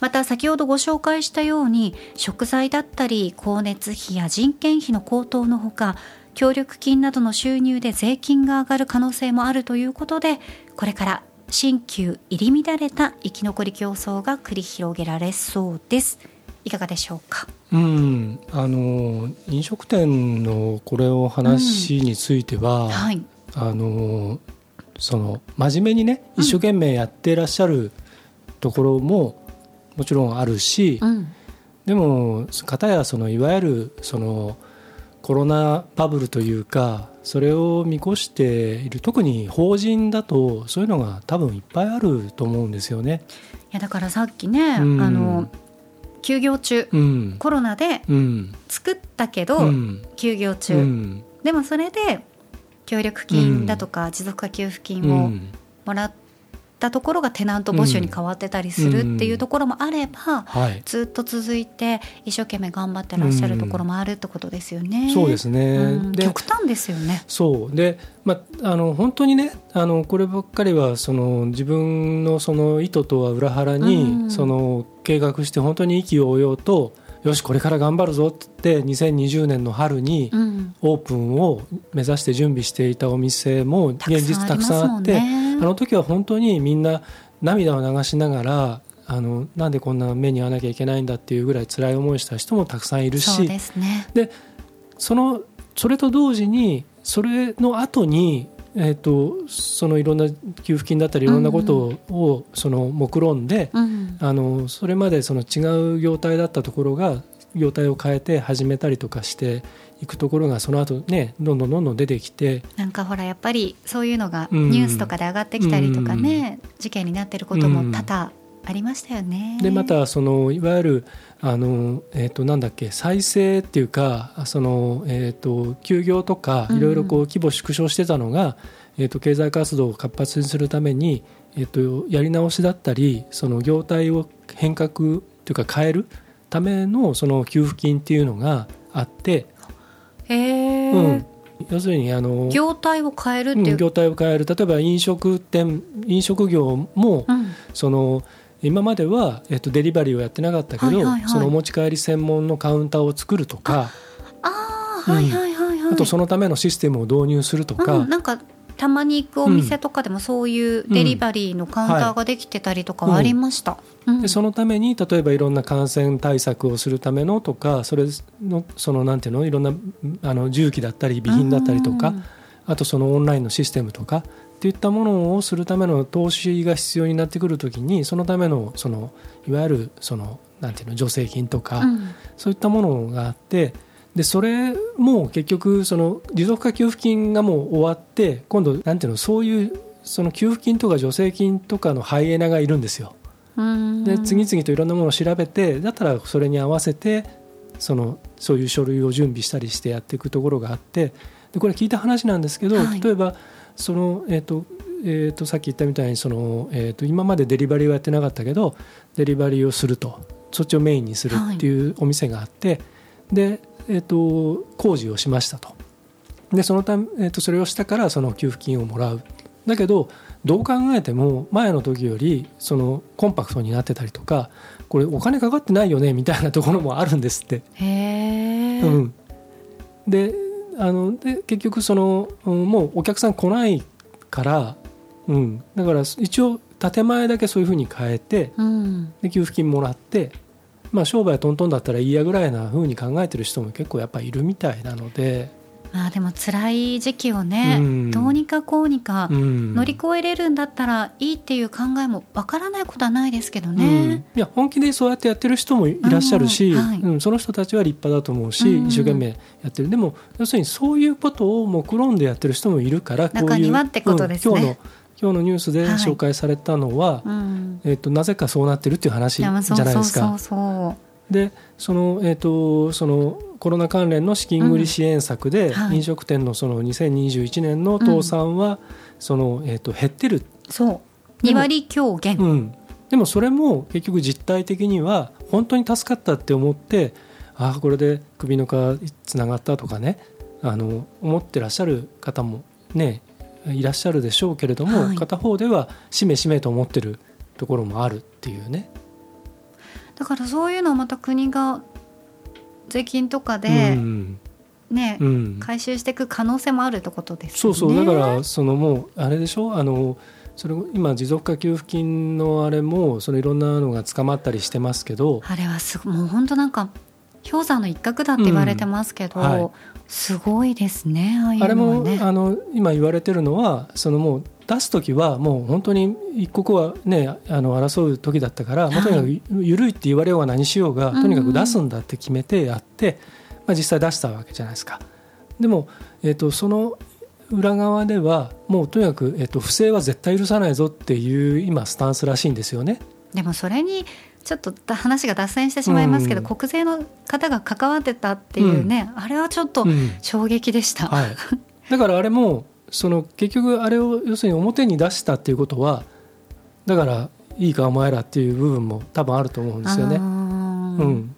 また先ほどご紹介したように食材だったり光熱費や人件費の高騰のほか協力金などの収入で税金が上がる可能性もあるということでこれから新旧入り乱れた生き残り競争が繰り広げられそうです。いかがでしょうか？うん、あの飲食店のこれを話については、はい。あのその真面目にね一生懸命やってらっしゃるところももちろんあるし、うん。でも片やそのいわゆるそのコロナバブルというかそれを見越している特に法人だとそういうのが多分いっぱいあると思うんですよね。いやだからさっきね、うん。あの休業中、うん、コロナでうん。作ったけど、うん。休業中、うん。でもそれで協力金だとか持続化給付金をうん。もらったところがテナント募集に変わってたりするっていうところもあれば、はい、ずっと続いて一生懸命頑張ってらっしゃるところもあるってことですよね。そうですね。うんで極端ですよね。そうで、まあ、あの本当にねあのこればっかりはその自分のその意図とは裏腹に、うんその計画して本当に意気揚々とよしこれから頑張るぞって2020年の春にうん、オープンを目指して準備していたお店も現実たくさんあってもんね。あの時は本当にみんな涙を流しながらあのなんでこんな目に遭わなきゃいけないんだっていうぐらい辛い思いした人もたくさんいるしそうですね。そのそれと同時にそれの後にえー、とそのいろんな給付金だったりいろんなことをその目論んで、うん。あのそれまでその違う業態だったところが業態を変えて始めたりとかしていくところがその後ねどんどんどんどん出てきてなんかほらやっぱりそういうのがうん。ニュースとかで上がってきたりとかね、事件になってることも多々ありましたよね。でまたそのいわゆるあの、えー、となんだっけ再生っていうかその、えー、と休業とかうん。いろいろこう規模縮小してたのが、えー、と経済活動を活発にするために、えー、とやり直しだったりその業態を変革というか変えるためのその給付金っていうのがあって、へえ、うん、要するにあの業態を変えるっていう。うん業態を変える。例えば飲食店飲食業も、うん。その今までは、えっと、デリバリーをやってなかったけど、はいはいはい。そのお持ち帰り専門のカウンターを作るとかああ、はいはいはいはい。あとそのためのシステムを導入するとか、うん、なんかたまに行くお店とかでもそういうデリバリーのカウンターができてたりとかはありました。うん。でそのために例えばいろんな感染対策をするためのとかそれのそのなんていうのいろんなあの重機だったり備品だったりとか、うん。あとそのオンラインのシステムとかっていったものをするための投資が必要になってくるときにそのためのそのいわゆるそのなんていうの助成金とか、うん。そういったものがあってでそれも結局その持続化給付金がもう終わって今度なんていうのそういうその給付金とか助成金とかのハイエナがいるんですよ。うん。で次々といろんなものを調べてだったらそれに合わせてそのそういう書類を準備したりしてやっていくところがあってでこれ聞いた話なんですけど、はい。例えばその、えーとえー、とさっき言ったみたいにその、えー、と今までデリバリーはやってなかったけどデリバリーをすると。そっちをメインにするっていうお店があって、で、えー、と工事をしましたと。でそのため、えー、とそれをしたからその給付金をもらう。だけどどう考えても前の時よりそのコンパクトになってたりとかこれお金かかってないよねみたいなところもあるんですって。へえ、うん、であので結局その、うんもうお客さん来ないから、うん、だから一応建前だけそういうふうに変えてうん。で給付金もらって、まあ、商売トントンだったらいいやぐらいなふうに考えてる人も結構やっぱいるみたいなので、まあでも辛い時期をね、うん。どうにかこうにかうん、乗り越えれるんだったらいいっていう考えもわからないことはないですけどうん。ね。いや本気でそうやってやってる人もいらっしゃるし、うん。はい。うん。その人たちは立派だと思うし、うん一生懸命やってる。でも要するにそういうことを目論んでやってる人もいるからこういう中にはってことですね。うん。今日の今日のニュースではい。紹介されたのは、うん、えっとなぜかそうなってるっていう話じゃないですか。でその,、えっとそのコロナ関連の資金繰り支援策で、飲食店のその2021年の倒産は、そのえっと減ってる。そう。2割強減、うん、でもそれも結局実態的には本当に助かったって思ってああこれで首の皮つながったとかねあの思ってらっしゃる方もねいらっしゃるでしょうけれども、はい。片方ではしめしめと思ってるところもあるっていうね。だからそういうのをまた国が税金とかうでん。ね、うん。回収していく可能性もあるってことですよね。そうそう。だからそのもうあれでしょ？あのそれ今持続化給付金のあれもそのいろんなのが捕まったりしてますけど。あれはすごもう本当なんか氷山の一角だって言われてますけど、うん。はいすごいですねああれも。あの今言われてるのはそのもう出す時はもう本当に一刻はねあの争う時だったから、まあ、とにかく緩いって言われようが何しようが、うんとにかく出すんだって決めてやって、まあ、実際出したわけじゃないですか。でも、えっとその裏側ではもうとにかく、えっと不正は絶対許さないぞっていう今スタンスらしいんですよね。でもそれにちょっと話が脱線してしまいますけど、うん。国税の方が関わってたっていうね、あれはちょっとうん。衝撃でした。はい、だからあれもその結局あれを要するに表に出したっていうことはだからいいかお前らっていう部分も多分あると思うんですよね。うん、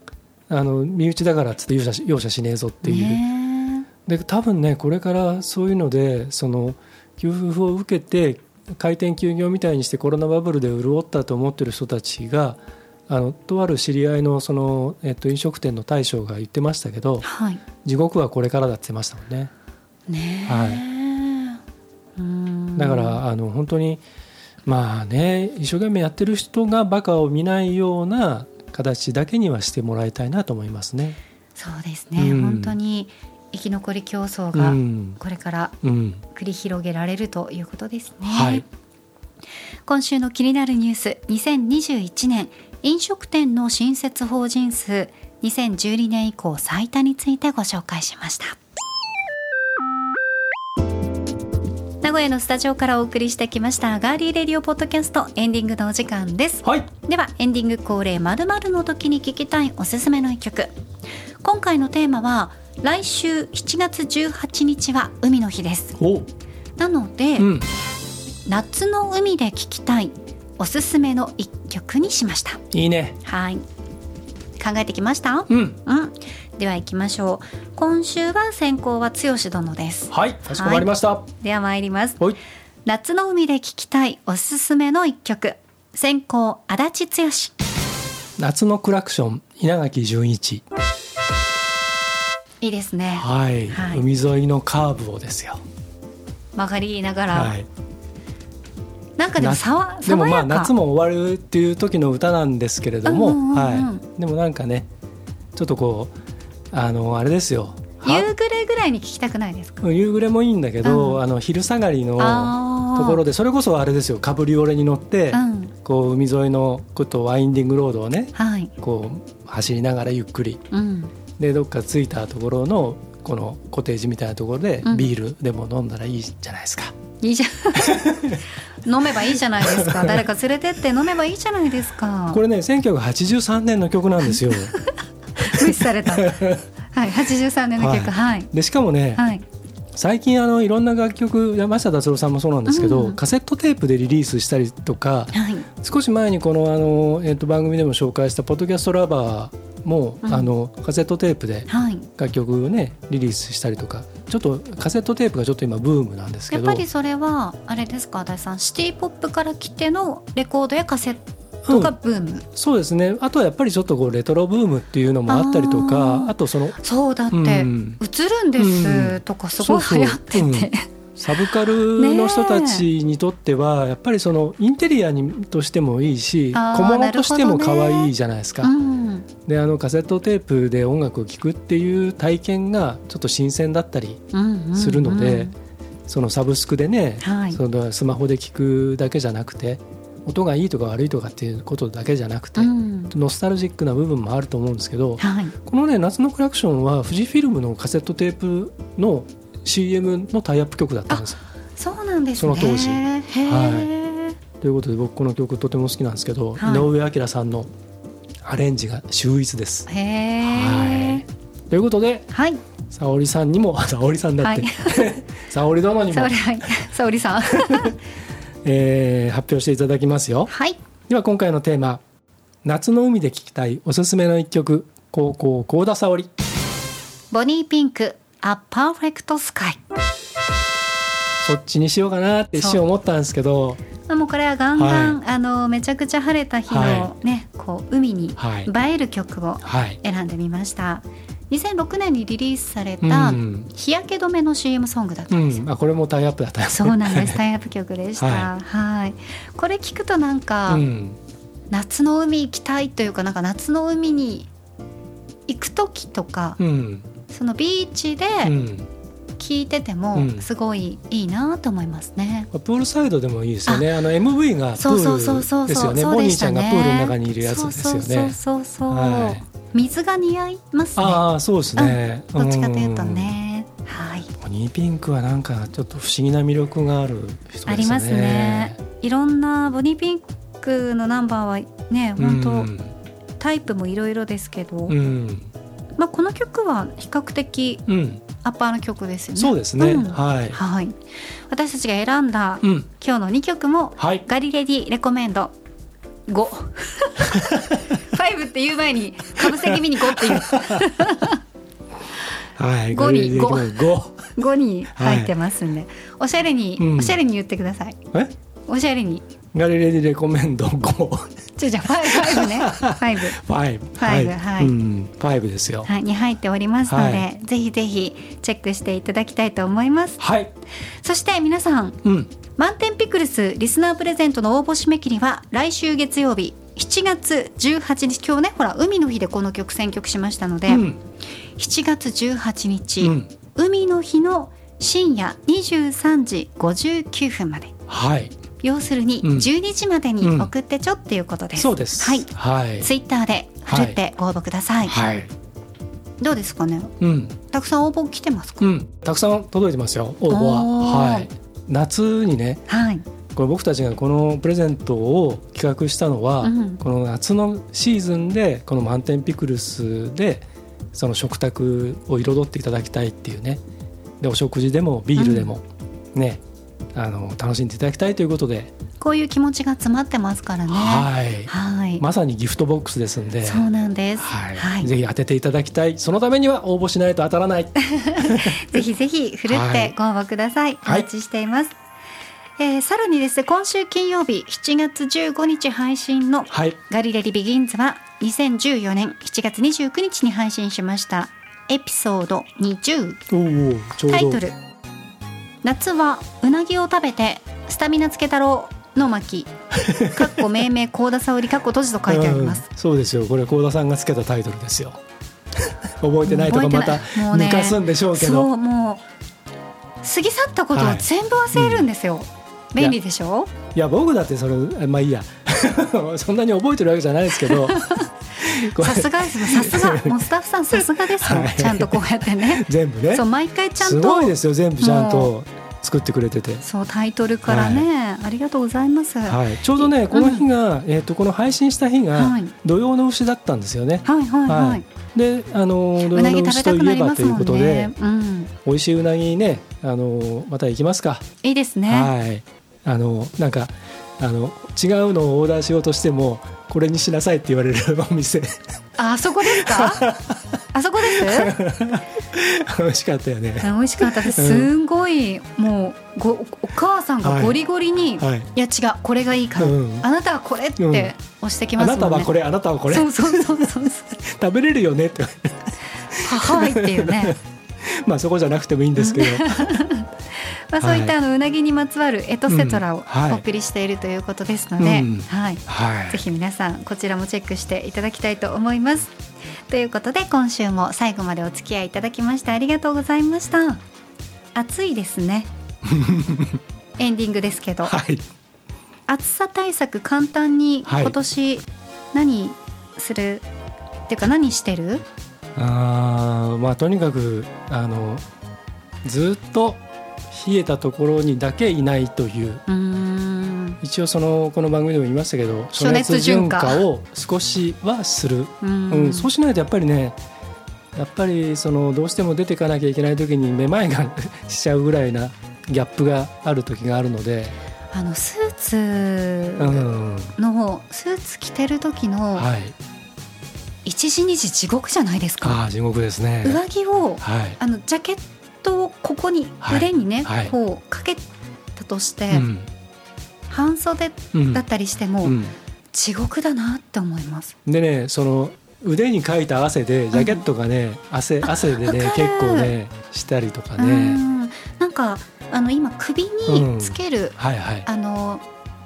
あの身内だからっつって容赦し容赦しねえぞっていう。ねで多分ねこれからそういうのでその給付を受けて開店休業みたいにしてコロナバブルで潤ったと思ってる人たちがあのとある知り合いのその、えっと、飲食店の大将が言ってましたけどはい。地獄はこれからだって言ってましたもんね。ねはうん。だからあの本当にまあね一生懸命やってる人がバカを見ないような形だけにはしてもらいたいなと思いますね。そうですね、うん。本当に生き残り競争うがん。これからうん。繰り広げられるということですね。はい。今週の気になるニュース2021年飲食店の新設法人数2012年以降最多についてご紹介しました。名古屋のスタジオからお送りしてきましたガーリーレディオポッドキャストエンディングのお時間です。はい。ではエンディング恒例まるの時に聞きたいおすすめの一曲。今回のテーマは来週7月18日は海の日です。お。なので、うん。夏の海で聴きたいおすすめの一曲にしました。いいね。はい。考えてきました？うん。うん。では行きましょう。今週は先行は剛殿です。はいかしこまりました。では参ります。はい。夏の海で聴きたいおすすめの一曲。先行足立剛。夏のクラクション稲垣潤一。いいですね。はい、はい。海沿いのカーブをですよ。曲がりながら、はいなんかでもなさわでもまあ夏も終わるっていう時の歌なんですけれども、うんうんうんうん。はい、でもなんかねちょっとこうあのあれですよ。は夕暮れぐらいに聴きたくないですか？夕暮れもいいんだけど、うん。あの昼下がりのところでそれこそあれですよ。カブリオレに乗って、うん。こう海沿いのことワインディングロードをねはい。こう走りながらゆっくり。うん。でどっか着いたところのこのコテージみたいなところでうん。ビールでも飲んだらいいじゃないですか。いいじゃん 飲めばいいじゃないですか。誰か連れてって飲めばいいじゃないですか。これね1983年の曲なんですよ。無視された。はい83年の曲。はい。でしかもね、はい。最近あのいろんな楽曲山下達郎さんもそうなんですけど、うん。カセットテープでリリースしたりとかはい。少し前にこのあの、えっと番組でも紹介した「ポッドキャストラバーも」うん。あのカセットテープではい。楽曲をねリリースしたりとかちょっとカセットテープがちょっと今ブームなんですけど。やっぱりそれはあれですか？足立さんシティポップから来てのレコードやカセットがブーム、そうですね。あとはやっぱりちょっとこうレトロブームっていうのもあったりとかあとそのそうだって、うん。映るんですとかすごい流行ってて、うんサブカルの人たちにとってはやっぱりそのインテリアにとしてもいいし小物としても可愛いじゃないですか。うんであのカセットテープで音楽を聴くっていう体験がちょっと新鮮だったりうんうんするので、うんそのサブスクでね、はい。そのスマホで聴くだけじゃなくて音がいいとか悪いとかっていうことだけじゃなくて、うん。ノスタルジックな部分もあると思うんですけど、はい。このね「夏のクラクション」は富士フィルムのカセットテープの CM のタイアップ曲だったんです。そうなんですね。その当時。へー。ということで僕この曲とても好きなんですけど、はい。井上彰さんのアレンジが秀逸です。へえはい。ということではい。沙織さんにも沙織さんだって、はい。沙織殿にも。沙織、はい。沙織さん。えー発表していただきますよ。はい。では今回のテーマ「夏の海で聴きたいおすすめの一曲」高校幸田沙織。ボニーピンク A Perfect Sky. そっちにしようかなって一瞬思ったんですけど。まあもうこれはガンガン、あのめちゃくちゃ晴れた日のはね、こう海にはい。映える曲をはい。選んでみました。2006年にリリースされうたん、日焼け止めの CM ソングだったですよ、うん。んあこれもタイアップだったそうなんです。タイアップ曲でした。ははい。これ聞くとなんか、うん。夏の海行きたいというかなんか夏の海に行く時とか、うんそのビーチでうん聞いててもうんすごいいいなと思いますね。プールサイドでもいいですよねあの MV がプそうそうそうそうールですよねそうボニーちゃんがプールの中にいるやつですよねそうそうそうそう、はい水が似合いますね。ああそうですね、どっちかというとね、はい、ポニーピンクはなんかちょっと不思議な魅力がある人ですねありますね。いろんなボニーピンクのナンバーはね、本当、うんタイプもいろいろですけど、うん、まあこの曲は比較的うん、アッパーの曲ですよね。そうですね、ん。はい、はい。私たちが選んだうん、今日の2曲もはい、ガリレディレコメンド。5 5 って言う前にかぶせ気味に5っていう。はい、五に五。五、5に入ってますんで、おしゃれに、うん。おしゃれに言ってください。え、おしゃれにガリレディレコメンド五、じゃあじゃあ5ね。5ファイブ、ファイブはい。うん、ファイブですよ。はい、に入っておりますので、はぜひぜひチェックしていただきたいと思います。はい、そして皆さんうん、満点ピクルスリスナープレゼントの応募締め切りは来週月曜日7月18日。今日ねほら海の日でこの曲選曲しましたので、うん、7月18日、うん、の日の深夜23時59分まで。はい要するにうん。12時までに送ってちょっていうことです、そうです。はい。はい。ツイッターでふるってご応募ください、はい。どうですかね？うん。たくさん応募来てますか、うん。たくさん届いてますよ応募は。はい。夏にねはい。これ僕たちがこのプレゼントを企画したのは、うん。この夏のシーズンでこの満点ピクルスでその食卓を彩っていただきたいっていうね。でお食事でもビールでも。ね、あの楽しんでいただきたいということで、こういう気持ちが詰まってますからね。はい。はい。まさにギフトボックスですんで。そうなんです。はい。はい。ぜひ当てていただきたい。そのためには応募しないと当たらない。ぜひぜひふるってご応募ください。はい。お待ちしています。えーさらにですね今週金曜日7月15日配信のはい。ガリレディビギンズは2014年7月29日に配信しましたエピソード20おおちょうど。タイトル夏はうなぎを食べてスタミナつけ太郎の巻。かっこ命名高田沙織かっこ閉じと書いてあります。うんそうですよ。これ幸田さんがつけたタイトルですよ。覚えてないとかまた抜かすんでしょうけど。そうもう過ぎ去ったことを全部忘れるんですよ、便利でしょ？いや僕だってそれまあいいや。そんなに覚えてるわけじゃないですけどさすがです。よさすが。もうスタッフさんさすがですよ、はい。ちゃんとこうやってね。全部ね。そう毎回ちゃんすとごいですよ。全部ちゃんもと作ってくれてて、そうタイトルからね、ありがとうございます、はい、はい、ちょうどねこの日が、えー、とこの配信した日がはい。土曜の牛だったんですよね。はいはいはい。であの土うな曜の牛とぎ食べたくいえばといなりますもうんことで、ね、うん、美味しいうなぎねあのまた行きますか。いいですね、はい。あのなんかあの違うのをオーダーしようとしてもこれにしなさいって言われるお店。ああそこですか？あそこです？美味しかったよね。美味しかった。ですすんごいもうごお母さんがゴリゴリに、はい、いや違うこれがいいから、うんあなたはこれってうん。押してきますもんね、あなたはこれあなたはこれ。そうそうそうそうそう。食べれるよねって。ははいっていうね まあそこじゃなくてもいいんですけど。まあそういったあのうなぎにまつわるエトセトラをお送りしているということですので、うん。はい、はい。ぜひ皆さんこちらもチェックしていただきたいと思います。ということで今週も最後までお付き合いいただきましてありがとうございました。暑いですね。エンディングですけど、はい。暑さ対策簡単にはい。今年何する、っていうか何してる？あーまあとにかくあのずっと冷えたところにだけいないという。一応そのこの番組でも言いましたけど暑熱順化。を少しはする、ううんんそうしないとやっぱりねやっぱりそのどうしても出ていかなきゃいけない時にめまいが しちゃうぐらいなギャップがある時があるので、あのスーうツん。の、スーツ着てる時のはい、一時二時地獄じゃないですか。ああ地獄ですね。上着をはい、あのジャケットをここにはい。腕にね、はい。こうかけたとして、うん。半袖うん。だったりしても、うん。地獄だなって思います。でねその腕にかいた汗でジャケットがね、汗汗でね結構ねしたりとかうね、ん。なんかあの今首につける、はいはい。あの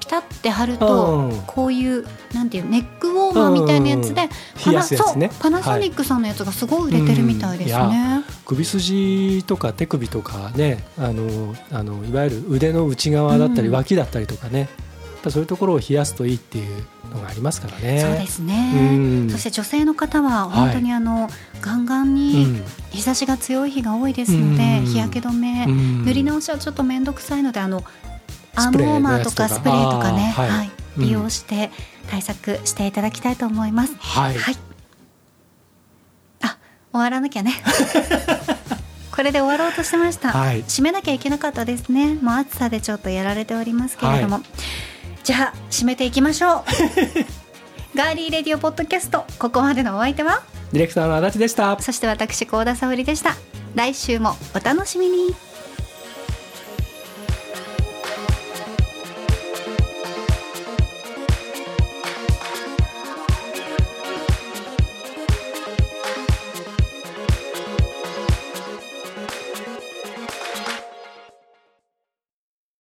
ピタって貼ると、うん。こういうなんていうネックウォーマーみたいなやつで、パナソニックさんのやつがすごい売れてるみたいですはい。ね。首筋とか手首とかねあのあのいわゆる腕の内側だったりうん。脇だったりとかね、そういうところを冷やすといいっていうのがありますからね。そうですね、うん。そして女性の方は本当にあの、ガンガンうにん。日差しが強い日が多いですので、うん。日焼け止め、うん。塗り直しはちょっと面倒くさいのであのアースプレームウォーマーとかかスプレーとかね、はいはいうん利用して対策していただきたいと思います。はい、はい。あ、終わらなきゃね。これで終わろうとしてました。はい締めなきゃいけなかったですね。もう暑さでちょっとやられておりますけれども。じゃあ締めていきましょう。ガーリーレディオポッドキャストここまでのお相手は？ディレクターの足立でした。そして私高田沙織でした。来週もお楽しみに。